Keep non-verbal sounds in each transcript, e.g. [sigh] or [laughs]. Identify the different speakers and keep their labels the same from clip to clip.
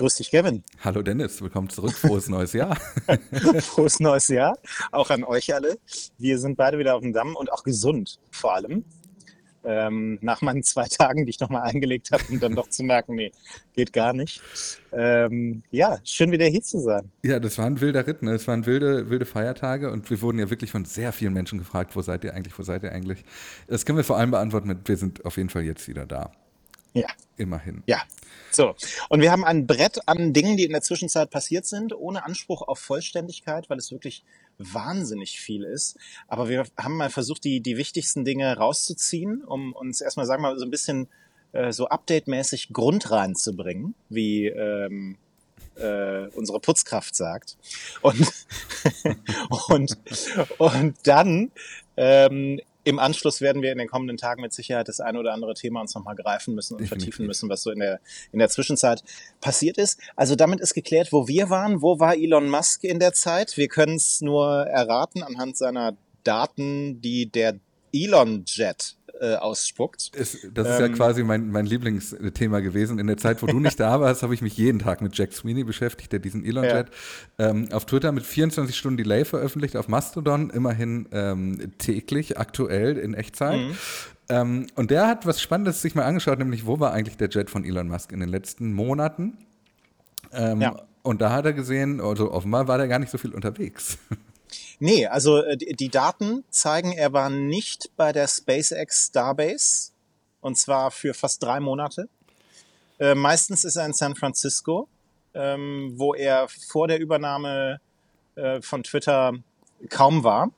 Speaker 1: Grüß dich, Kevin.
Speaker 2: Hallo Dennis, willkommen zurück. Frohes neues Jahr. [laughs]
Speaker 1: Frohes neues Jahr. Auch an euch alle. Wir sind beide wieder auf dem Damm und auch gesund vor allem. Ähm, nach meinen zwei Tagen, die ich nochmal eingelegt habe, um dann doch zu merken, nee, geht gar nicht. Ähm, ja, schön wieder hier zu sein.
Speaker 2: Ja, das war ein wilder Ritt, ne? Es waren wilde, wilde Feiertage und wir wurden ja wirklich von sehr vielen Menschen gefragt, wo seid ihr eigentlich, wo seid ihr eigentlich? Das können wir vor allem beantworten mit, wir sind auf jeden Fall jetzt wieder da.
Speaker 1: Ja.
Speaker 2: Immerhin.
Speaker 1: Ja. So. Und wir haben ein Brett an Dingen, die in der Zwischenzeit passiert sind, ohne Anspruch auf Vollständigkeit, weil es wirklich wahnsinnig viel ist. Aber wir haben mal versucht, die, die wichtigsten Dinge rauszuziehen, um uns erstmal, sagen wir mal, so ein bisschen äh, so update-mäßig Grund reinzubringen, wie ähm, äh, unsere Putzkraft sagt. Und, [laughs] und, und dann ähm, im Anschluss werden wir in den kommenden Tagen mit Sicherheit das eine oder andere Thema uns nochmal greifen müssen und Definitiv. vertiefen müssen, was so in der, in der Zwischenzeit passiert ist. Also damit ist geklärt, wo wir waren. Wo war Elon Musk in der Zeit? Wir können es nur erraten anhand seiner Daten, die der Elon Jet äh, ausspuckt.
Speaker 2: Es, das ist ähm, ja quasi mein, mein Lieblingsthema gewesen. In der Zeit, wo du nicht da warst, habe ich mich jeden Tag mit Jack Sweeney beschäftigt, der diesen Elon Jet ja. ähm, auf Twitter mit 24 Stunden Delay veröffentlicht, auf Mastodon immerhin ähm, täglich, aktuell in Echtzeit. Mhm. Ähm, und der hat was Spannendes sich mal angeschaut, nämlich wo war eigentlich der Jet von Elon Musk in den letzten Monaten? Ähm, ja. Und da hat er gesehen, also offenbar war der gar nicht so viel unterwegs. [laughs]
Speaker 1: Nee, also äh, die Daten zeigen, er war nicht bei der SpaceX Starbase und zwar für fast drei Monate. Äh, meistens ist er in San Francisco, ähm, wo er vor der Übernahme äh, von Twitter kaum war.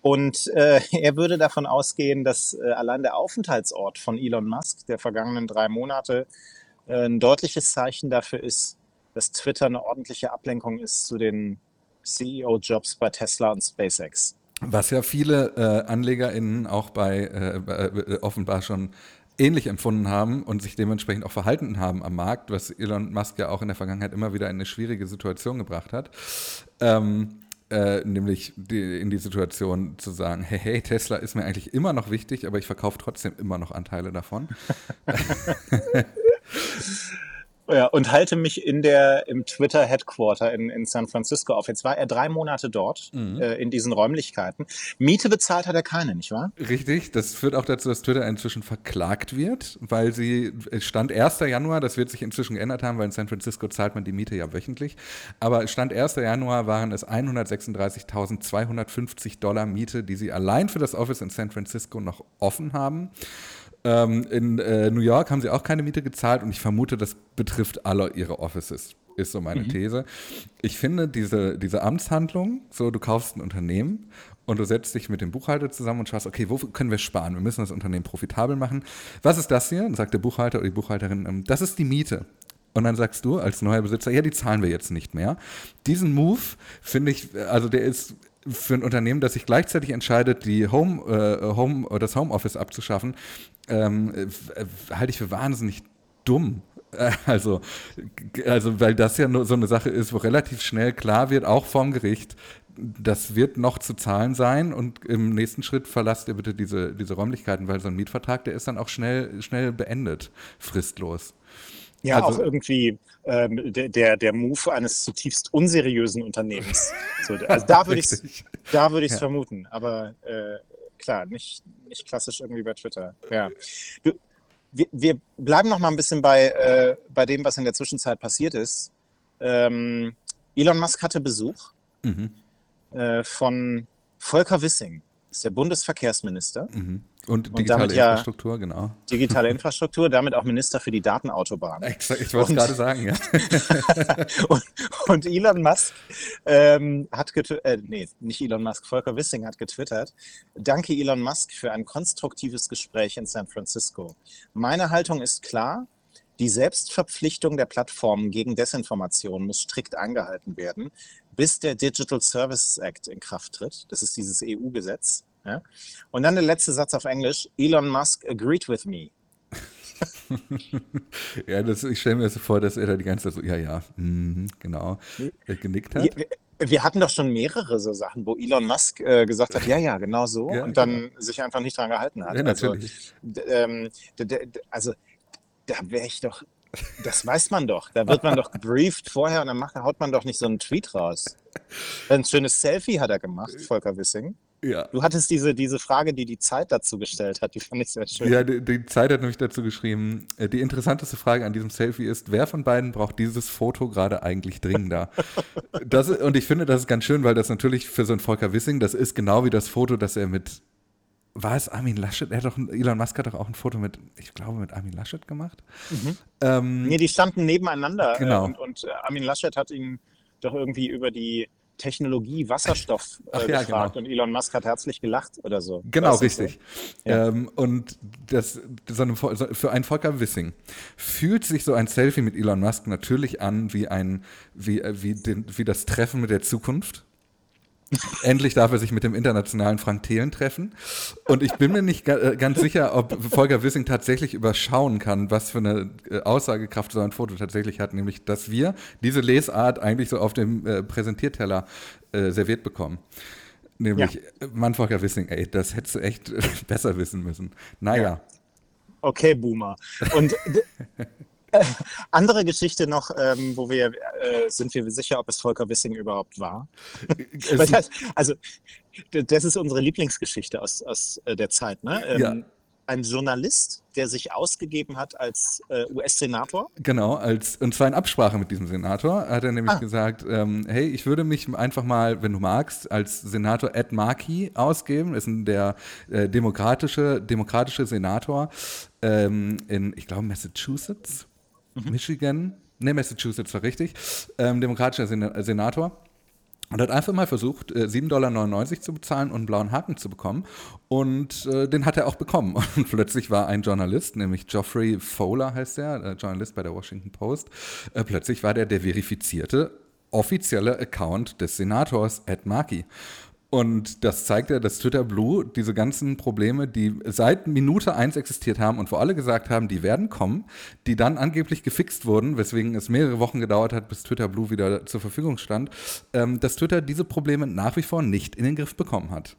Speaker 1: Und äh, [laughs] er würde davon ausgehen, dass äh, allein der Aufenthaltsort von Elon Musk der vergangenen drei Monate äh, ein deutliches Zeichen dafür ist, dass Twitter eine ordentliche Ablenkung ist zu den CEO-Jobs bei Tesla und SpaceX.
Speaker 2: Was ja viele äh, AnlegerInnen auch bei äh, äh, offenbar schon ähnlich empfunden haben und sich dementsprechend auch verhalten haben am Markt, was Elon Musk ja auch in der Vergangenheit immer wieder in eine schwierige Situation gebracht hat. Ähm, äh, nämlich die, in die Situation zu sagen, hey, hey, Tesla ist mir eigentlich immer noch wichtig, aber ich verkaufe trotzdem immer noch Anteile davon. [laughs] [laughs]
Speaker 1: Ja, und halte mich in der, im Twitter Headquarter in, in San Francisco auf. Jetzt war er drei Monate dort, mhm. äh, in diesen Räumlichkeiten. Miete bezahlt hat er keine, nicht wahr?
Speaker 2: Richtig, das führt auch dazu, dass Twitter inzwischen verklagt wird, weil sie, stand 1. Januar, das wird sich inzwischen geändert haben, weil in San Francisco zahlt man die Miete ja wöchentlich. Aber Stand 1. Januar waren es 136.250 Dollar Miete, die sie allein für das Office in San Francisco noch offen haben. Ähm, in äh, New York haben sie auch keine Miete gezahlt und ich vermute, das betrifft alle ihre Offices, ist so meine mhm. These. Ich finde diese, diese Amtshandlung, so du kaufst ein Unternehmen und du setzt dich mit dem Buchhalter zusammen und schaust, okay, wo können wir sparen? Wir müssen das Unternehmen profitabel machen. Was ist das hier? Und sagt der Buchhalter oder die Buchhalterin, ähm, das ist die Miete. Und dann sagst du als neuer Besitzer, ja, die zahlen wir jetzt nicht mehr. Diesen Move finde ich, also der ist für ein Unternehmen, das sich gleichzeitig entscheidet, die Home, äh, Home, das Homeoffice abzuschaffen, ähm, äh, halte ich für wahnsinnig dumm. [laughs] Also, also, weil das ja nur so eine Sache ist, wo relativ schnell klar wird, auch vom Gericht, das wird noch zu zahlen sein und im nächsten Schritt verlasst ihr bitte diese, diese Räumlichkeiten, weil so ein Mietvertrag, der ist dann auch schnell, schnell beendet, fristlos.
Speaker 1: Ja, also, auch irgendwie ähm, der, der, der Move eines zutiefst unseriösen Unternehmens. So, also da würde ich es würd ja. vermuten, aber äh, klar, nicht, nicht klassisch irgendwie bei Twitter. Ja. Du, wir, wir bleiben noch mal ein bisschen bei, äh, bei dem, was in der Zwischenzeit passiert ist. Ähm, Elon Musk hatte Besuch mhm. äh, von Volker Wissing, ist der Bundesverkehrsminister.
Speaker 2: Mhm. Und digitale und Infrastruktur, ja genau.
Speaker 1: Digitale [laughs] Infrastruktur, damit auch Minister für die Datenautobahn.
Speaker 2: Ich, ich wollte es gerade sagen, ja. [laughs]
Speaker 1: und, und, Elon Musk ähm, hat getwittert, äh, nee, nicht Elon Musk, Volker Wissing hat getwittert, danke Elon Musk für ein konstruktives Gespräch in San Francisco. Meine Haltung ist klar, die Selbstverpflichtung der Plattformen gegen Desinformation muss strikt eingehalten werden, bis der Digital Services Act in Kraft tritt. Das ist dieses EU-Gesetz. Ja? Und dann der letzte Satz auf Englisch. Elon Musk agreed with me. [laughs]
Speaker 2: ja, das, ich stelle mir so vor, dass er da die ganze Zeit so, ja, ja, mh, genau, genickt hat.
Speaker 1: Wir, wir, hatten doch schon mehrere so Sachen, wo Elon Musk äh, gesagt hat, ja, ja, genau so, ja, und dann genau. sich einfach nicht dran gehalten hat.
Speaker 2: Ja,
Speaker 1: natürlich. Also, ähm, also da wäre ich doch Das weiß man doch. Da wird man doch gebrieft vorher und dann macht, haut man doch nicht so einen Tweet raus. Ein schönes Selfie hat er gemacht, Volker Wissing.
Speaker 2: Ja.
Speaker 1: Du hattest diese, diese Frage, die die Zeit dazu gestellt hat, die fand ich sehr schön.
Speaker 2: Ja, die, die Zeit hat nämlich dazu geschrieben, äh, die interessanteste Frage an diesem Selfie ist, wer von beiden braucht dieses Foto gerade eigentlich dringender? [laughs] das, und ich finde, das ist ganz schön, weil das natürlich für so einen Volker Wissing, das ist genau wie das Foto, das er mit, war es Armin Laschet? Er hat doch, Elon Musk hat doch auch ein Foto mit, ich glaube, mit Armin Laschet gemacht. Ähm,
Speaker 1: Nee, die standen nebeneinander.
Speaker 2: Genau.
Speaker 1: Äh, und, und äh, Armin Laschet hat ihn doch irgendwie über die Technologie Wasserstoff [laughs] äh,
Speaker 2: Ach ja,
Speaker 1: gefragt
Speaker 2: genau.
Speaker 1: und Elon Musk hat herzlich gelacht oder so.
Speaker 2: Genau, richtig.
Speaker 1: Ja.
Speaker 2: Ähm, und das, so eine, so- für einen Volker Wissing fühlt sich so ein Selfie mit Elon Musk natürlich an wie ein, wie, äh, wie, den, wie das Treffen mit der Zukunft. Endlich darf er sich mit dem internationalen Frank Thelen treffen. Und ich bin mir nicht ga, äh, ganz sicher, ob Volker Wissing tatsächlich überschauen kann, was für eine äh, Aussagekraft so ein Foto tatsächlich hat. Nämlich, dass wir diese Lesart eigentlich so auf dem äh, Präsentierteller äh, serviert bekommen. Nämlich, äh, Mann, Volker Wissing, ey, das hättest du echt [laughs] besser wissen müssen. Naja.
Speaker 1: Okay, Boomer. Und äh, [laughs] andere Geschichte noch, ähm, wo wir äh, sind wir sicher, ob es Volker Wissing überhaupt war.
Speaker 2: Es,
Speaker 1: das, also das ist unsere Lieblingsgeschichte aus, aus äh, der Zeit. Ne? Ähm,
Speaker 2: Ja.
Speaker 1: Ein Journalist, der sich ausgegeben hat als äh, US-Senator.
Speaker 2: Genau, als, und zwar in Absprache mit diesem Senator hat er nämlich
Speaker 1: Ah.
Speaker 2: gesagt, ähm, hey, ich würde mich einfach mal, wenn du magst, als Senator Ed Markey ausgeben, ist ein, der äh, demokratische, demokratische Senator ähm, in, ich glaube, Massachusetts, Michigan, ne, Massachusetts war richtig, ähm, demokratischer Sena Senator. Und hat einfach mal versucht, äh, 7,99 Dollar zu bezahlen und einen blauen Haken zu bekommen. Und äh, den hat er auch bekommen. [laughs] Und plötzlich war ein Journalist, nämlich Geoffrey Fowler heißt er, äh, Journalist bei der Washington Post, äh, plötzlich war der der verifizierte offizielle Account des Senators Ed Markey. Und das zeigt ja, dass Twitter Blue diese ganzen Probleme, die seit Minute eins existiert haben und wo alle gesagt haben, die werden kommen, die dann angeblich gefixt wurden, weswegen es mehrere Wochen gedauert hat, bis Twitter Blue wieder zur Verfügung stand, ähm, dass Twitter diese Probleme nach wie vor nicht in den Griff bekommen hat.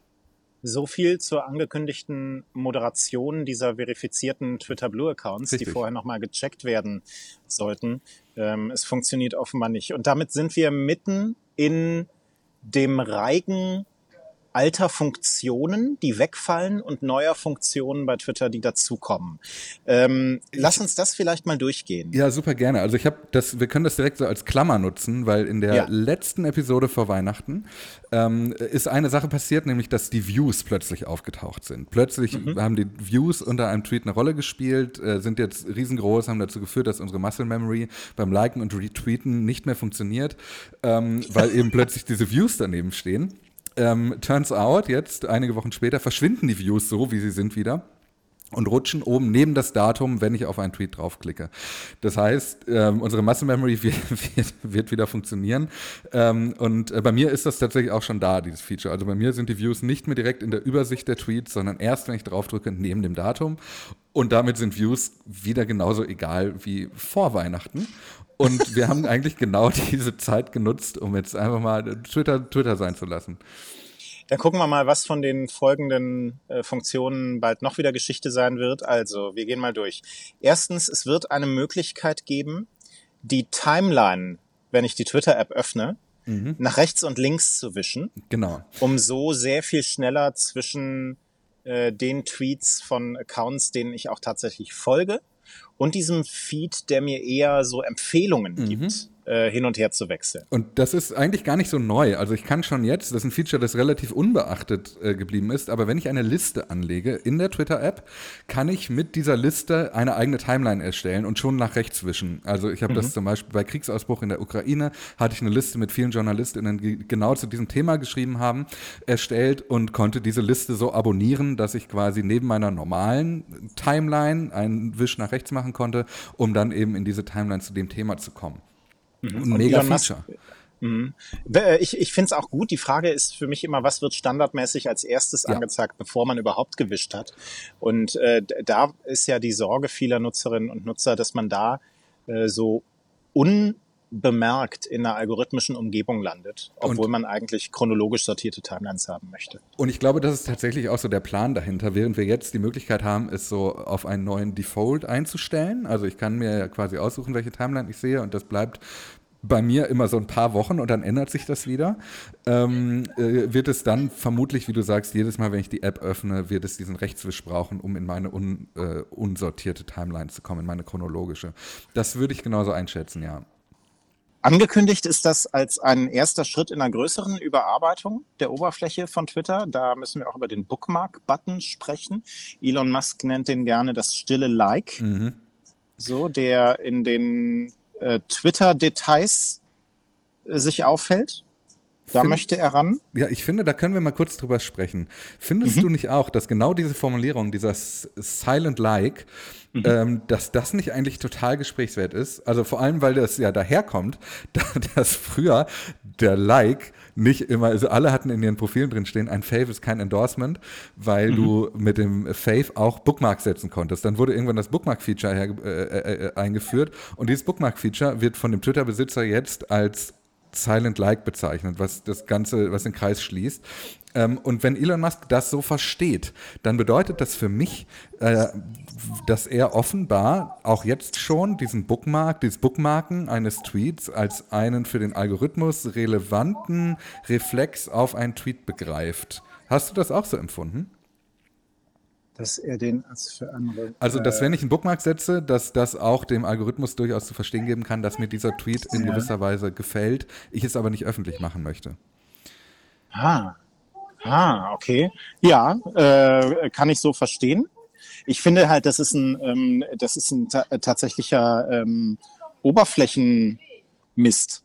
Speaker 1: So viel zur angekündigten Moderation dieser verifizierten Twitter Blue Accounts, die
Speaker 2: Richtig.
Speaker 1: vorher nochmal gecheckt werden sollten. Ähm, es funktioniert offenbar nicht. Und damit sind wir mitten in dem Reigen alter Funktionen, die wegfallen und neuer Funktionen bei Twitter, die dazukommen. Ähm, lass uns das vielleicht mal durchgehen.
Speaker 2: Ja, super gerne. Also ich habe das, wir können das direkt so als Klammer nutzen, weil in der
Speaker 1: Ja.
Speaker 2: letzten Episode vor Weihnachten ähm, ist eine Sache passiert, nämlich dass die Views plötzlich aufgetaucht sind. Plötzlich haben die Views unter einem Tweet eine Rolle gespielt, äh, sind jetzt riesengroß, haben dazu geführt, dass unsere Muscle Memory beim Liken und Retweeten nicht mehr funktioniert, ähm, weil eben [laughs] plötzlich diese Views daneben stehen. Ähm, turns out, jetzt einige Wochen später verschwinden die Views so, wie sie sind wieder und rutschen oben neben das Datum, wenn ich auf einen Tweet draufklicke. Das heißt, ähm, unsere Muscle Memory [laughs] wird, wird, wird wieder funktionieren. Ähm, und äh, bei mir ist das tatsächlich auch schon da, dieses Feature. Also bei mir sind die Views nicht mehr direkt in der Übersicht der Tweets, sondern erst, wenn ich draufdrücke, neben dem Datum. Und damit sind Views wieder genauso egal wie vor Weihnachten. Und wir haben eigentlich genau [laughs] diese Zeit genutzt, um jetzt einfach mal Twitter Twitter sein zu lassen.
Speaker 1: Dann gucken wir mal, was von den folgenden äh, Funktionen bald noch wieder Geschichte sein wird. Also, wir gehen mal durch. Erstens, es wird eine Möglichkeit geben, die Timeline, wenn ich die Twitter-App öffne, nach rechts und links zu wischen,
Speaker 2: Genau.
Speaker 1: um so sehr viel schneller zwischen äh, den Tweets von Accounts, denen ich auch tatsächlich folge, und diesem Feed, der mir eher so Empfehlungen gibt, äh, hin und her zu wechseln.
Speaker 2: Und das ist eigentlich gar nicht so neu. Also ich kann schon jetzt, das ist ein Feature, das relativ unbeachtet äh, geblieben ist, aber wenn ich eine Liste anlege in der Twitter-App, kann ich mit dieser Liste eine eigene Timeline erstellen und schon nach rechts wischen. Also ich habe das zum Beispiel bei Kriegsausbruch in der Ukraine, hatte ich eine Liste mit vielen JournalistInnen, die genau zu diesem Thema geschrieben haben, erstellt und konnte diese Liste so abonnieren, dass ich quasi neben meiner normalen Timeline einen Wisch nach rechts machen konnte, um dann eben in diese Timeline zu dem Thema zu kommen. Ein mega
Speaker 1: Elon Musk-
Speaker 2: Feature.
Speaker 1: Äh, Ich, ich finde es auch gut. Die Frage ist für mich immer, was wird standardmäßig als erstes
Speaker 2: Ja.
Speaker 1: angezeigt, bevor man überhaupt gewischt hat. Und äh, da ist ja die Sorge vieler Nutzerinnen und Nutzer, dass man da äh, so unbemerkt in einer algorithmischen Umgebung landet, obwohl und, man eigentlich chronologisch sortierte Timelines haben möchte.
Speaker 2: Und ich glaube, das ist tatsächlich auch so der Plan dahinter, während wir jetzt die Möglichkeit haben, es so auf einen neuen Default einzustellen. Also ich kann mir quasi aussuchen, welche Timeline ich sehe und das bleibt bei mir immer so ein paar Wochen und dann ändert sich das wieder. Ähm, äh, wird es dann vermutlich, wie du sagst, jedes Mal, wenn ich die App öffne, wird es diesen Rechtswisch brauchen, um in meine un, äh, unsortierte Timeline zu kommen, in meine chronologische. Das würde ich genauso einschätzen, ja.
Speaker 1: Angekündigt ist das als ein erster Schritt in einer größeren Überarbeitung der Oberfläche von Twitter. Da müssen wir auch über den Bookmark-Button sprechen. Elon Musk nennt den gerne das stille Like. Mhm. So, der in den äh, Twitter-Details äh, sich auffällt. Da Find, möchte er ran.
Speaker 2: Ja, ich finde, da können wir mal kurz drüber sprechen. Findest mhm. du nicht auch, dass genau diese Formulierung, dieser Silent Like, mhm. ähm, dass das nicht eigentlich total gesprächswert ist? Also vor allem, weil das ja daherkommt, [laughs] dass früher der Like nicht immer, also alle hatten in ihren Profilen drin stehen, ein Fave ist kein Endorsement, weil mhm. du mit dem Fave auch Bookmarks setzen konntest. Dann wurde irgendwann das Bookmark-Feature äh, äh, äh, eingeführt und dieses Bookmark-Feature wird von dem Twitter-Besitzer jetzt als Silent Like bezeichnet, was das Ganze, was den Kreis schließt. Ähm, und wenn Elon Musk das so versteht, dann bedeutet das für mich, äh, dass er offenbar auch jetzt schon diesen Bookmark, dieses Bookmarken eines Tweets als einen für den Algorithmus relevanten Reflex auf einen Tweet begreift. Hast du das auch so empfunden?
Speaker 1: Dass er den als für andere.
Speaker 2: Also, dass wenn ich einen Bookmark setze, dass das auch dem Algorithmus durchaus zu verstehen geben kann, dass mir dieser Tweet in ja. gewisser Weise gefällt, ich es aber nicht öffentlich machen möchte.
Speaker 1: Ah, ah okay. Ja, äh, kann ich so verstehen. Ich finde halt, das ist ein, ähm, das ist ein ta tatsächlicher ähm, Oberflächenmist. [laughs]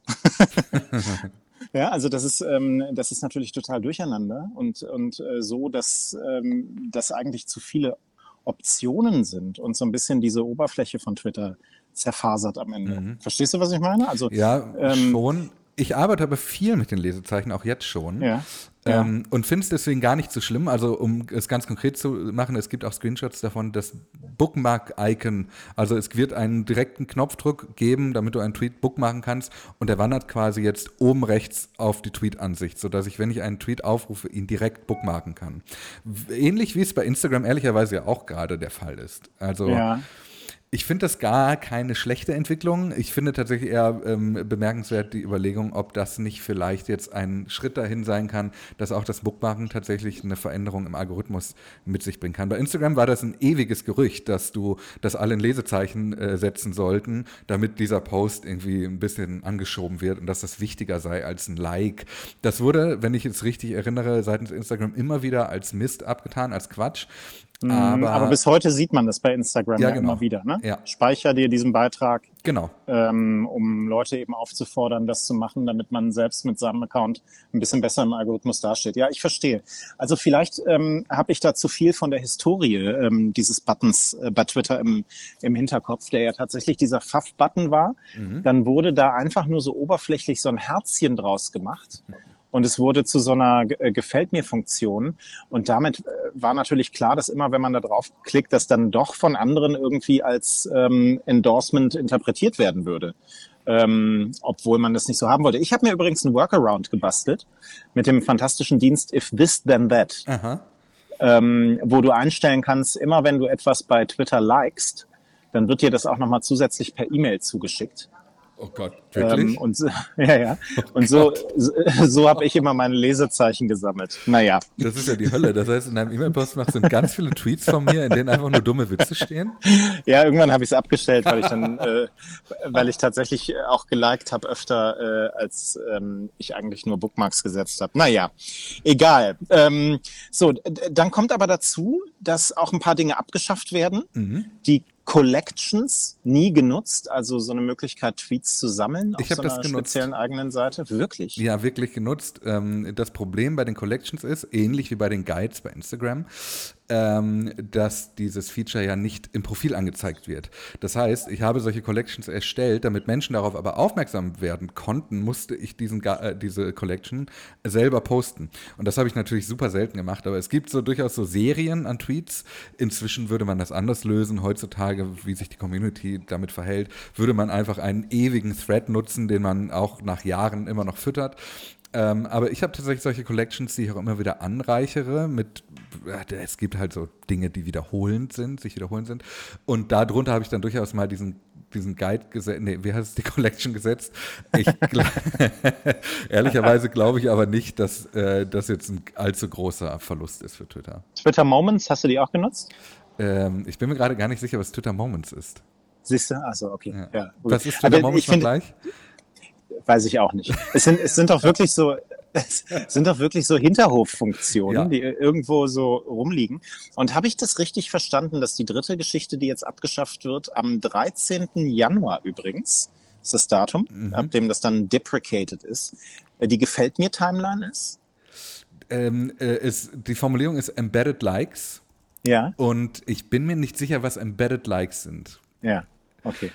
Speaker 1: [laughs] Ja, also das ist, ähm, das ist natürlich total durcheinander und, und äh, so, dass ähm, das eigentlich zu viele Optionen sind und so ein bisschen diese Oberfläche von Twitter zerfasert am Ende. Mhm. Verstehst du, was ich meine?
Speaker 2: Also, ja, ähm, schon. Ich arbeite aber viel mit den Lesezeichen, auch jetzt schon. Ja. Ähm, ja. Und finde es deswegen gar nicht so schlimm. Also, um es ganz konkret zu machen, es gibt auch Screenshots davon, das Bookmark-Icon. Also, es wird einen direkten Knopfdruck geben, damit du einen Tweet bookmarken kannst. Und der wandert quasi jetzt oben rechts auf die Tweet-Ansicht, sodass ich, wenn ich einen Tweet aufrufe, ihn direkt bookmarken kann. Ähnlich wie es bei Instagram ehrlicherweise ja auch gerade der Fall ist. Also. Ja. Ich finde das gar keine schlechte Entwicklung. Ich finde tatsächlich eher ähm, bemerkenswert die Überlegung, ob das nicht vielleicht jetzt ein Schritt dahin sein kann, dass auch das Bookmarken tatsächlich eine Veränderung im Algorithmus mit sich bringen kann. Bei Instagram war das ein ewiges Gerücht, dass du das alle in Lesezeichen äh, setzen sollten, damit dieser Post irgendwie ein bisschen angeschoben wird und dass das wichtiger sei als ein Like. Das wurde, wenn ich es richtig erinnere, seitens Instagram immer wieder als Mist abgetan, als Quatsch.
Speaker 1: Mhm, aber, aber, bis heute sieht man das bei Instagram ja, ja genau. immer wieder. Ne? Ja. Speicher dir diesen Beitrag,
Speaker 2: genau.
Speaker 1: ähm, um Leute eben aufzufordern, das zu machen, damit man selbst mit seinem Account ein bisschen besser im Algorithmus dasteht. Ja, ich verstehe. Also vielleicht ähm, habe ich da zu viel von der Historie ähm, dieses Buttons äh, bei Twitter im, im Hinterkopf, der ja tatsächlich dieser Pfaff-Button war. Mhm. Dann wurde da einfach nur so oberflächlich so ein Herzchen draus gemacht. Mhm und es wurde zu so einer äh, Gefällt mir Funktion. Und damit äh, war natürlich klar, dass immer, wenn man da drauf klickt, das dann doch von anderen irgendwie als ähm, Endorsement interpretiert werden würde. Ähm, obwohl man das nicht so haben wollte. Ich habe mir übrigens einen Workaround gebastelt mit dem fantastischen Dienst If This Then That, ähm, wo du einstellen kannst, immer wenn du etwas bei Twitter likest, dann wird dir das auch nochmal zusätzlich per E-Mail zugeschickt.
Speaker 2: Oh Gott, wirklich?
Speaker 1: Ähm, und so, [laughs] ja, ja. Und oh so, so, so habe ich immer meine Lesezeichen gesammelt. Naja.
Speaker 2: Das ist ja die Hölle. Das heißt, in deinem E-Mail-Postfach sind ganz viele Tweets von mir, in denen einfach nur dumme Witze stehen.
Speaker 1: Ja, irgendwann habe ich es abgestellt, weil ich dann, [laughs] äh, weil ich tatsächlich auch geliked habe öfter, äh, als ähm, ich eigentlich nur Bookmarks gesetzt habe. Naja, egal. Ähm, so, dann kommt aber dazu, dass auch ein paar Dinge abgeschafft werden, mhm. die Collections nie genutzt, also so eine Möglichkeit, Tweets zu sammeln
Speaker 2: ich auf so einer speziellen
Speaker 1: eigenen Seite? Wirklich?
Speaker 2: Ja, wirklich genutzt. Ähm, das Problem bei den Collections ist, ähnlich wie bei den Guides bei Instagram, ähm, dass dieses Feature ja nicht im Profil angezeigt wird. Das heißt, ich habe solche Collections erstellt, damit Menschen darauf aber aufmerksam werden konnten, musste ich diesen, äh, diese Collection selber posten. Und das habe ich natürlich super selten gemacht, aber es gibt so durchaus so Serien an Tweets. Inzwischen würde man das anders lösen. Heutzutage, wie sich die Community damit verhält, würde man einfach einen ewigen Thread nutzen, den man auch nach Jahren immer noch füttert. Ähm, aber ich habe tatsächlich solche Collections, die ich auch immer wieder anreichere mit, es gibt halt so Dinge, die wiederholend sind, sich wiederholend sind. Und darunter habe ich dann durchaus mal diesen diesen Guide gesetzt, nee, wie heißt es, die Collection gesetzt. Ich [laughs] ehrlicherweise glaube ich aber nicht, dass äh, das jetzt ein allzu großer Verlust ist für Twitter.
Speaker 1: Twitter Moments, hast du die auch genutzt?
Speaker 2: Ähm, ich bin mir gerade gar nicht sicher, was Twitter Moments ist.
Speaker 1: Siehst du? Achso, okay.
Speaker 2: Ja. Ja, was ist Twitter aber Moments noch gleich?
Speaker 1: Weiß ich auch nicht. Es sind, es sind doch wirklich so, es sind doch wirklich so Hinterhoffunktionen, ja. die irgendwo so rumliegen. Und habe ich das richtig verstanden, dass die dritte Geschichte, die jetzt abgeschafft wird, am 13. Januar übrigens, ist das Datum, mhm. ab dem das dann deprecated ist, äh, die gefällt mir Timeline ist?
Speaker 2: Ähm, äh, ist die Formulierung ist Embedded Likes.
Speaker 1: Ja.
Speaker 2: Und ich bin mir nicht sicher, was Embedded Likes sind.
Speaker 1: Ja, okay.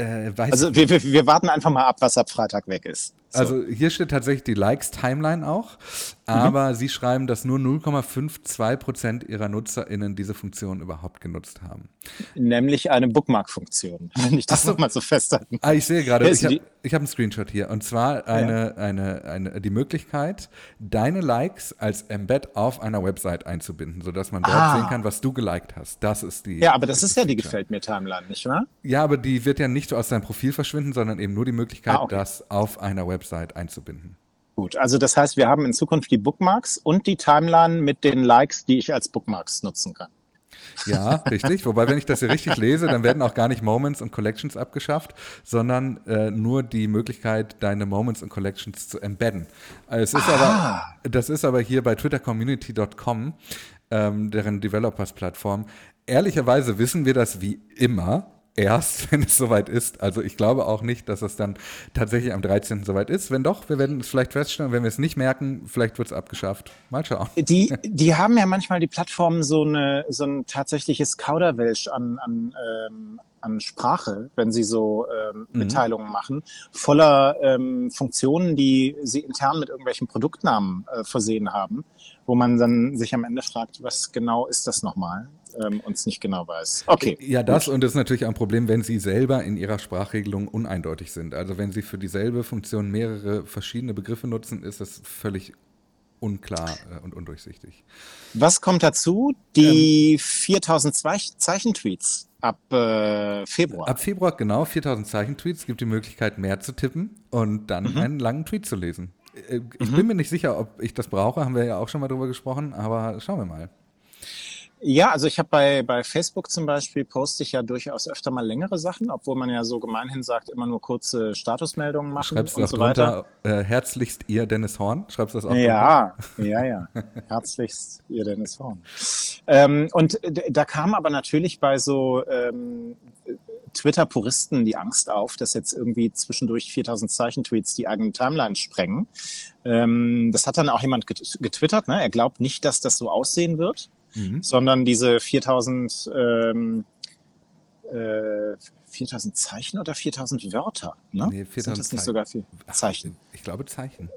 Speaker 1: Äh, also wir, wir, wir warten einfach mal ab, was ab Freitag weg ist.
Speaker 2: So. Also hier steht tatsächlich die Likes-Timeline auch, aber mhm. sie schreiben, dass nur 0,52 Prozent ihrer NutzerInnen diese Funktion überhaupt genutzt haben.
Speaker 1: Nämlich eine Bookmark-Funktion, [laughs] wenn ich das so. mal so festhalten.
Speaker 2: Ah, ich sehe gerade, ich habe hab einen Screenshot hier und zwar eine, ja. eine, eine, die Möglichkeit, deine Likes als Embed auf einer Website einzubinden, sodass man dort ah. sehen kann, was du geliked hast. Das ist die.
Speaker 1: Ja, aber das, ist ja die Gefällt mir Timeline, nicht wahr?
Speaker 2: Ja, aber die wird ja nicht aus deinem Profil verschwinden, sondern eben nur die Möglichkeit, ah, okay. das auf einer Website einzubinden.
Speaker 1: Gut, also das heißt, wir haben in Zukunft die Bookmarks und die Timeline mit den Likes, die ich als Bookmarks nutzen kann.
Speaker 2: Ja, [laughs] richtig. Wobei, wenn ich das hier richtig lese, dann werden auch gar nicht Moments und Collections abgeschafft, sondern äh, nur die Möglichkeit, deine Moments und Collections zu embedden. Also es ist aber, das ist aber hier bei twittercommunity.com, ähm, deren Developers-Plattform. Ehrlicherweise wissen wir das wie immer erst, [laughs] wenn es soweit ist. Also ich glaube auch nicht, dass es dann tatsächlich am 13. soweit ist. Wenn doch, wir werden es vielleicht feststellen. Wenn wir es nicht merken, vielleicht wird es abgeschafft. Mal schauen.
Speaker 1: Die, die haben ja manchmal die Plattformen so, eine, so ein tatsächliches Kauderwelsch an, an, ähm, an Sprache, wenn sie so ähm, mhm. Mitteilungen machen, voller ähm, Funktionen, die sie intern mit irgendwelchen Produktnamen äh, versehen haben, wo man dann sich am Ende fragt, was genau ist das nochmal? Ähm, uns nicht genau weiß. Okay.
Speaker 2: Ja, das gut. und das ist natürlich ein Problem, wenn Sie selber in Ihrer Sprachregelung uneindeutig sind. Also wenn Sie für dieselbe Funktion mehrere verschiedene Begriffe nutzen, ist das völlig unklar äh, und undurchsichtig.
Speaker 1: Was kommt dazu? Die ähm, 4000 Zeichentweets ab äh, Februar.
Speaker 2: Ab Februar, genau, 4000 Zeichentweets. Es gibt die Möglichkeit, mehr zu tippen und dann mhm. einen langen Tweet zu lesen. Äh, ich mhm. bin mir nicht sicher, ob ich das brauche, haben wir ja auch schon mal drüber gesprochen, aber schauen wir mal.
Speaker 1: Ja, also ich habe bei, bei Facebook zum Beispiel poste ich ja durchaus öfter mal längere Sachen, obwohl man ja so gemeinhin sagt, immer nur kurze Statusmeldungen machen
Speaker 2: Schreibst
Speaker 1: und
Speaker 2: so weiter. Äh, herzlichst ihr Dennis Horn? Schreibst du das auch?
Speaker 1: Ja, ja, ja. [laughs] herzlichst ihr Dennis Horn. Ähm, und da kam aber natürlich bei so ähm, Twitter-Puristen die Angst auf, dass jetzt irgendwie zwischendurch 4000 Zeichen-Tweets die eigene Timeline sprengen. Ähm, das hat dann auch jemand getwittert. Ne? Er glaubt nicht, dass das so aussehen wird mhm. sondern diese 4000, ähm, äh, 4000 Zeichen oder 4000 Wörter? Ne?
Speaker 2: Nee, 4000 Sind
Speaker 1: das nicht sogar viel Zeichen?
Speaker 2: Ich glaube Zeichen.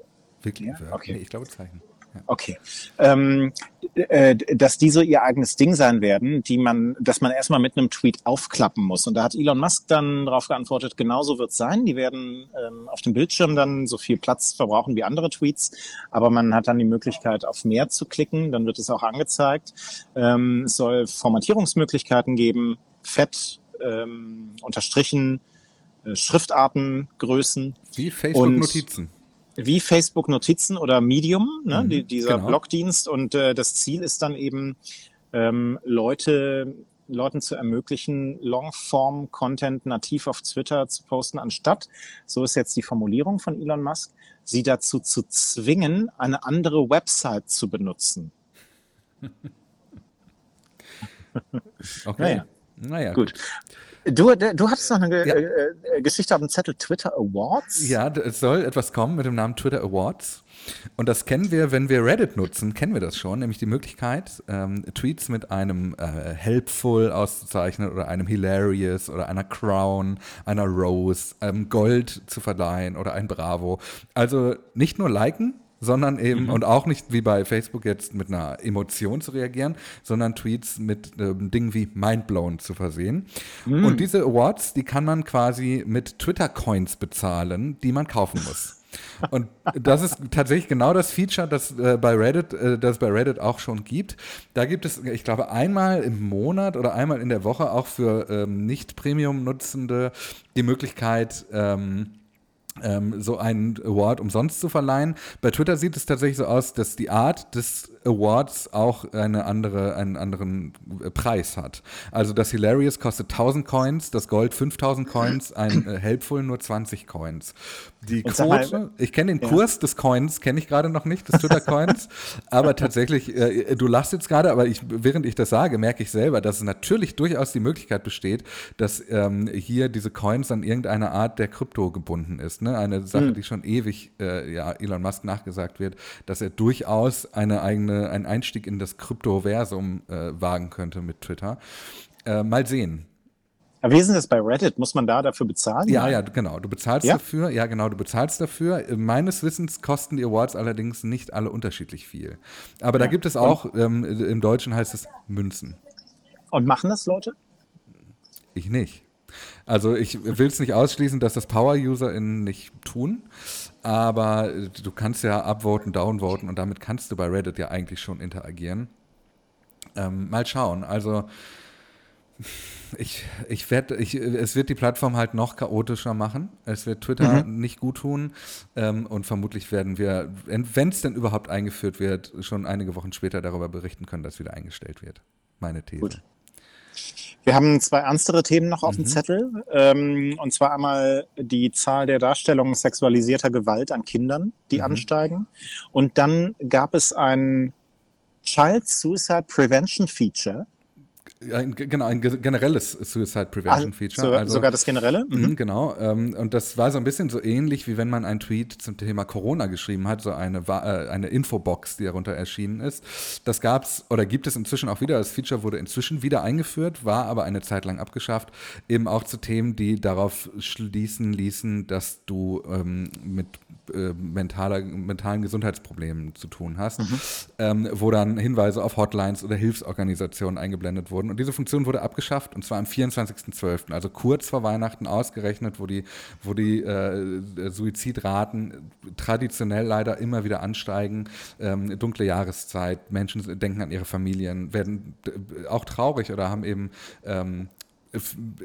Speaker 2: Wirklich ja? Okay. Nee, ich glaube Zeichen.
Speaker 1: Okay. Ähm, äh, dass die so ihr eigenes Ding sein werden, die man, dass man erstmal mit einem Tweet aufklappen muss. Und da hat Elon Musk dann darauf geantwortet, genauso wird es sein. Die werden ähm, auf dem Bildschirm dann so viel Platz verbrauchen wie andere Tweets, aber man hat dann die Möglichkeit, auf mehr zu klicken, dann wird es auch angezeigt. Ähm, es soll Formatierungsmöglichkeiten geben, fett, ähm, unterstrichen, äh, Schriftarten, Größen.
Speaker 2: Wie Facebook-Notizen
Speaker 1: wie Facebook Notizen oder Medium, ne, mhm, die, dieser genau. Blogdienst. Und äh, das Ziel ist dann eben, ähm, Leute, Leuten zu ermöglichen, Longform-Content nativ auf Twitter zu posten, anstatt, so ist jetzt die Formulierung von Elon Musk, sie dazu zu zwingen, eine andere Website zu benutzen. [laughs]
Speaker 2: okay. Naja. Naja, gut. gut.
Speaker 1: Du, du hattest noch eine ja. äh, Geschichte auf dem Zettel Twitter Awards?
Speaker 2: Ja, es soll etwas kommen mit dem Namen Twitter Awards. Und das kennen wir, wenn wir Reddit nutzen, kennen wir das schon, nämlich die Möglichkeit, ähm, Tweets mit einem äh, Helpful auszuzeichnen oder einem Hilarious oder einer Crown, einer Rose, einem Gold zu verleihen oder ein Bravo. Also nicht nur liken, sondern eben, mhm. und auch nicht wie bei Facebook jetzt mit einer Emotion zu reagieren, sondern Tweets mit ähm, Dingen wie Mindblown zu versehen. Mhm. Und diese Awards, die kann man quasi mit Twitter-Coins bezahlen, die man kaufen muss. [laughs] Und das ist tatsächlich genau das Feature, das äh, bei Reddit, äh, das bei Reddit auch schon gibt. Da gibt es, ich glaube, einmal im Monat oder einmal in der Woche auch für ähm, Nicht-Premium-Nutzende die Möglichkeit, ähm, so einen Award umsonst zu verleihen. Bei Twitter sieht es tatsächlich so aus, dass die Art des Awards auch eine andere, einen anderen äh, Preis hat. Also das Hilarious kostet 1000 Coins, das Gold 5000 Coins, ein äh, Helpful nur 20 Coins. Die Quote, ich kenne den ja. Kurs des Coins, kenne ich gerade noch nicht, des Twitter-Coins, [laughs] aber tatsächlich, äh, du lachst jetzt gerade, aber ich, während ich das sage, merke ich selber, dass es natürlich durchaus die Möglichkeit besteht, dass ähm, hier diese Coins an irgendeine Art der Krypto gebunden ist. Ne? Eine Sache, hm. die schon ewig äh, ja, Elon Musk nachgesagt wird, dass er durchaus eine eigene, einen Einstieg in das Kryptoversum äh, wagen könnte mit Twitter. Äh, mal sehen.
Speaker 1: Aber wie ist denn das bei Reddit? Muss man da dafür bezahlen?
Speaker 2: Ja, ja, genau. Du bezahlst ja? dafür. Ja, genau, du bezahlst dafür. Meines Wissens kosten die Awards allerdings nicht alle unterschiedlich viel. Aber ja. da gibt es auch, ähm, im Deutschen heißt es Münzen.
Speaker 1: Und machen das Leute?
Speaker 2: Ich nicht. Also ich will es nicht ausschließen, dass das Power-UserInnen nicht tun, aber du kannst ja upvoten, downvoten und damit kannst du bei Reddit ja eigentlich schon interagieren. Ähm, mal schauen. Also ich, ich werde, ich, es wird die Plattform halt noch chaotischer machen. Es wird Twitter mhm. nicht gut tun. Ähm, und vermutlich werden wir, wenn es denn überhaupt eingeführt wird, schon einige Wochen später darüber berichten können, dass wieder eingestellt wird. Meine These. Gut.
Speaker 1: Wir haben zwei ernstere Themen noch auf mhm. dem Zettel. Ähm, und zwar einmal die Zahl der Darstellungen sexualisierter Gewalt an Kindern, die mhm. ansteigen. Und dann gab es ein Child Suicide Prevention Feature
Speaker 2: ein, genau, ein generelles Suicide Prevention ah, Feature.
Speaker 1: So, also, sogar das generelle?
Speaker 2: Mhm. mhm. Genau. Ähm, und das war so ein bisschen so ähnlich, wie wenn man einen Tweet zum Thema Corona geschrieben hat, so eine, äh, eine Infobox, die darunter erschienen ist. Das gab es oder gibt es inzwischen auch wieder. Das Feature wurde inzwischen wieder eingeführt, war aber eine Zeit lang abgeschafft. Eben auch zu Themen, die darauf schließen ließen, dass du ähm, mit äh, mentaler, mentalen Gesundheitsproblemen zu tun hast, mhm. ähm, wo dann Hinweise auf Hotlines oder Hilfsorganisationen eingeblendet wurden. Und diese Funktion wurde abgeschafft und zwar am 24.12., also kurz vor Weihnachten ausgerechnet, wo die, wo die äh, Suizidraten traditionell leider immer wieder ansteigen. Ähm, dunkle Jahreszeit, Menschen denken an ihre Familien, werden auch traurig oder haben eben ähm,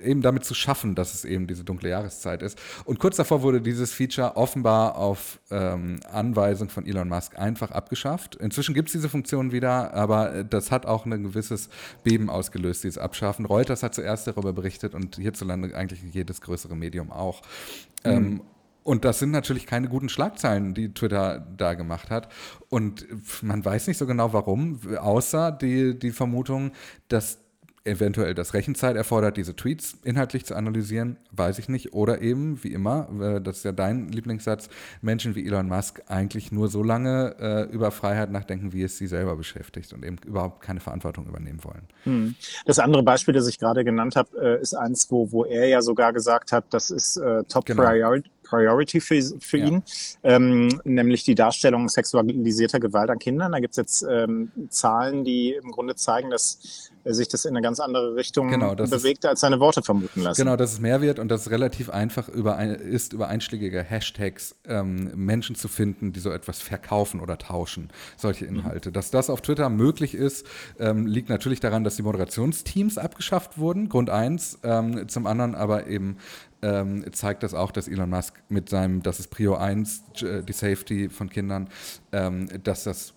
Speaker 2: eben damit zu schaffen, dass es eben diese dunkle Jahreszeit ist. Und kurz davor wurde dieses Feature offenbar auf ähm, Anweisung von Elon Musk einfach abgeschafft. Inzwischen gibt es diese Funktion wieder, aber das hat auch ein gewisses Beben ausgelöst, dieses Abschaffen. Reuters hat zuerst darüber berichtet und hierzulande eigentlich jedes größere Medium auch. Mhm. Ähm, und das sind natürlich keine guten Schlagzeilen, die Twitter da gemacht hat. Und man weiß nicht so genau warum, außer die, die Vermutung, dass eventuell das Rechenzeit erfordert, diese Tweets inhaltlich zu analysieren, weiß ich nicht. Oder eben, wie immer, äh, das ist ja dein Lieblingssatz, Menschen wie Elon Musk eigentlich nur so lange äh, über Freiheit nachdenken, wie es sie selber beschäftigt und eben überhaupt keine Verantwortung übernehmen wollen. Hm.
Speaker 1: Das andere Beispiel, das ich gerade genannt habe, äh, ist eins, wo, wo er ja sogar gesagt hat, das ist äh, Top genau. Priority Priority für, für ja. ihn, ähm, nämlich die Darstellung sexualisierter Gewalt an Kindern. Da gibt es jetzt ähm, Zahlen, die im Grunde zeigen, dass sich das in eine ganz andere Richtung genau, bewegt, als seine Worte vermuten lassen.
Speaker 2: Genau, dass es mehr wird und dass es relativ einfach über ein, ist, über einschlägige Hashtags ähm, Menschen zu finden, die so etwas verkaufen oder tauschen, solche mhm. Inhalte. Mhm. Dass das auf Twitter möglich ist, ähm, liegt natürlich daran, dass die Moderationsteams abgeschafft wurden, Grund eins. Ähm, zum anderen aber eben ähm, zeigt das auch, dass Elon Musk mit seinem, das ist Prio 1, äh, die Safety von Kindern, ähm, dass das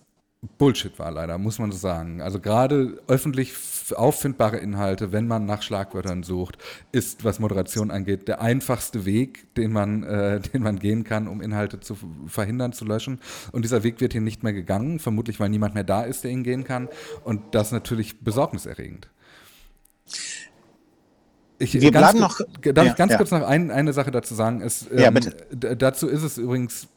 Speaker 2: Bullshit war leider, muss man so sagen. Also gerade öffentlich auffindbare Inhalte, wenn man nach Schlagwörtern sucht, ist, was Moderation angeht, der einfachste Weg, den man, äh, [laughs] den man gehen kann, um Inhalte zu verhindern, zu löschen. Und dieser Weg wird hier nicht mehr gegangen, vermutlich weil niemand mehr da ist, der ihn gehen kann. Und das ist natürlich besorgniserregend. Ich, Wir bleiben noch. Darf ja, ich ganz ja. kurz noch ein, eine Sache dazu sagen? Es, ähm, ja, bitte. Dazu ist es übrigens,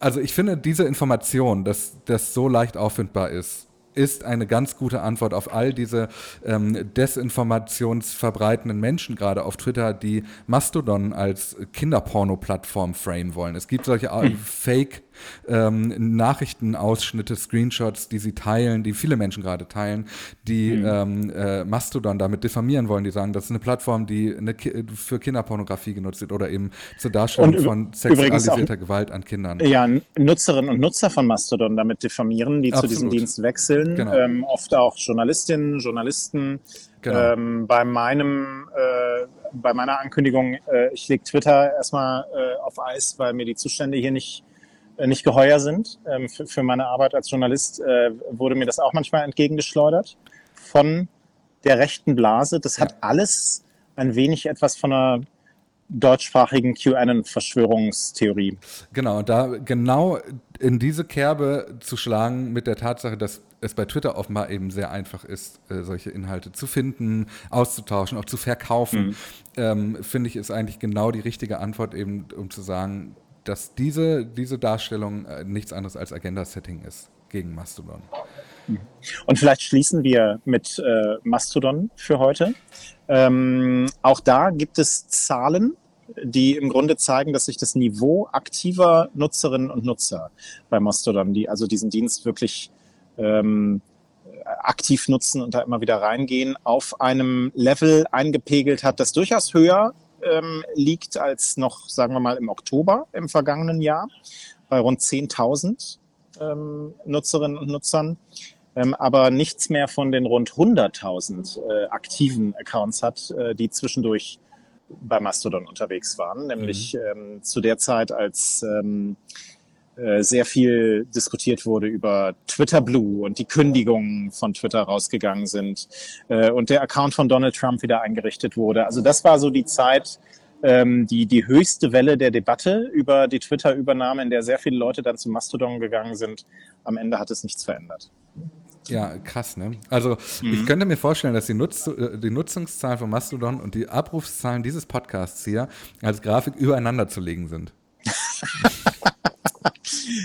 Speaker 2: also ich finde diese Information, dass das so leicht auffindbar ist, ist eine ganz gute Antwort auf all diese ähm, desinformationsverbreitenden Menschen, gerade auf Twitter, die Mastodon als Kinderporno-Plattform frame wollen. Es gibt solche hm. [laughs] Fake- ähm, Nachrichtenausschnitte, Screenshots, die sie teilen, die viele Menschen gerade teilen, die mhm. ähm, äh, Mastodon damit diffamieren wollen, die sagen, das ist eine Plattform, die eine Ki für Kinderpornografie genutzt wird oder eben zur Darstellung von sexualisierter Gewalt an Kindern.
Speaker 1: Ja, Nutzerinnen und Nutzer von Mastodon damit diffamieren, die Absolut. zu diesem Dienst wechseln, genau. ähm, oft auch Journalistinnen, Journalisten. Genau. Ähm, bei meinem äh, bei meiner Ankündigung, äh, ich lege Twitter erstmal äh, auf Eis, weil mir die Zustände hier nicht nicht geheuer sind. Ähm, für, für meine Arbeit als Journalist äh, wurde mir das auch manchmal entgegengeschleudert von der rechten Blase. Das hat alles ein wenig etwas von einer deutschsprachigen QAnon-Verschwörungstheorie.
Speaker 2: Genau, und da genau in diese Kerbe zu schlagen mit der Tatsache, dass es bei Twitter offenbar eben sehr einfach ist, äh, solche Inhalte zu finden, auszutauschen, auch zu verkaufen, mhm. ähm, finde ich, ist eigentlich genau die richtige Antwort eben, um zu sagen, dass diese, diese Darstellung äh, nichts anderes als Agenda-Setting ist gegen Mastodon.
Speaker 1: Mhm. Und vielleicht schließen wir mit äh, Mastodon für heute. Ähm, auch da gibt es Zahlen, die im Grunde zeigen, dass sich das Niveau aktiver Nutzerinnen und Nutzer bei Mastodon, die also diesen Dienst wirklich ähm, aktiv nutzen und da immer wieder reingehen, auf einem Level eingepegelt hat, das durchaus höher ähm, liegt als noch, sagen wir mal, im Oktober im vergangenen Jahr bei rund 10.000 ähm, Nutzerinnen und Nutzern, ähm, aber nichts mehr von den rund 100.000 äh, aktiven Accounts hat, äh, die zwischendurch bei Mastodon unterwegs waren, nämlich mhm. ähm, zu der Zeit, als ähm, äh, sehr viel diskutiert wurde über Twitter Blue und die Kündigungen von Twitter rausgegangen sind äh, und der Account von Donald Trump wieder eingerichtet wurde. Also das war so die Zeit, ähm, die, die höchste Welle der Debatte über die Twitter-Übernahme, in der sehr viele Leute dann zu Mastodon gegangen sind. Am Ende hat es nichts verändert.
Speaker 2: Ja, krass, ne? Also mhm. ich könnte mir vorstellen, dass die, Nutz äh, die Nutzungszahlen von Mastodon und die Abrufszahlen dieses Podcasts hier als Grafik übereinander zu legen sind. [laughs]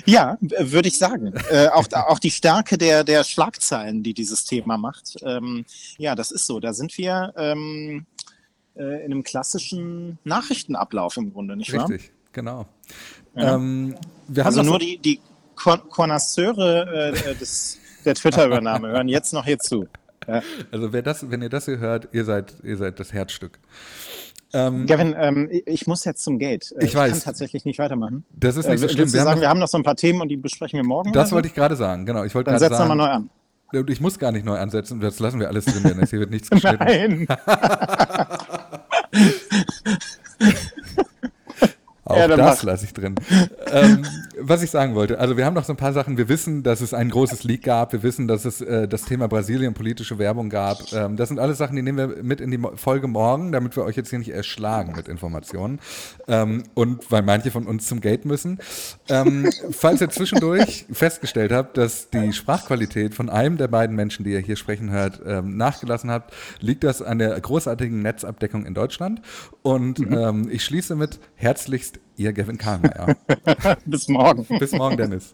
Speaker 1: Ja, würde ich sagen. Äh, auch, auch die Stärke der, der Schlagzeilen, die dieses Thema macht. Ähm, ja, das ist so. Da sind wir ähm, äh, in einem klassischen Nachrichtenablauf im Grunde, nicht
Speaker 2: wahr? Richtig, genau. Ja.
Speaker 1: Ähm, also nur die, die Connoisseure äh, des, der Twitter-Übernahme [laughs] hören jetzt noch hier zu.
Speaker 2: Ja. Also wer das, wenn ihr das hier hört, ihr seid, ihr seid das Herzstück.
Speaker 1: Ähm, Gavin, ähm, ich muss jetzt zum Gate.
Speaker 2: Äh, ich, ich weiß.
Speaker 1: kann tatsächlich nicht weitermachen.
Speaker 2: Das ist nicht so äh, schlimm.
Speaker 1: Wir, sagen, noch, wir haben noch so ein paar Themen und die besprechen wir morgen.
Speaker 2: Das wollte ich gerade sagen, genau. Ich wollte
Speaker 1: Dann setzen wir mal neu an.
Speaker 2: Ich muss gar nicht neu ansetzen, das lassen wir alles drin, denn hier wird nichts geschnitten. Nein. [laughs] [laughs] Auch ja, das lasse ich drin. ähm, was ich sagen wollte, also wir haben noch so ein paar Sachen. Wir wissen, dass es ein großes Leak gab. Wir wissen, dass es äh, das Thema Brasilien politische Werbung gab. Ähm, das sind alles Sachen, die nehmen wir mit in die Folge morgen, damit wir euch jetzt hier nicht erschlagen mit Informationen. Ähm, und weil manche von uns zum Gate müssen. Ähm, falls ihr zwischendurch festgestellt habt, dass die Sprachqualität von einem der beiden Menschen, die ihr hier sprechen hört, ähm, nachgelassen habt, liegt das an der großartigen Netzabdeckung in Deutschland. Und mhm. Ähm, ich schließe mit herzlichst Ihr Gavin Kahlmeier. [laughs]
Speaker 1: Bis morgen.
Speaker 2: Bis morgen, Dennis.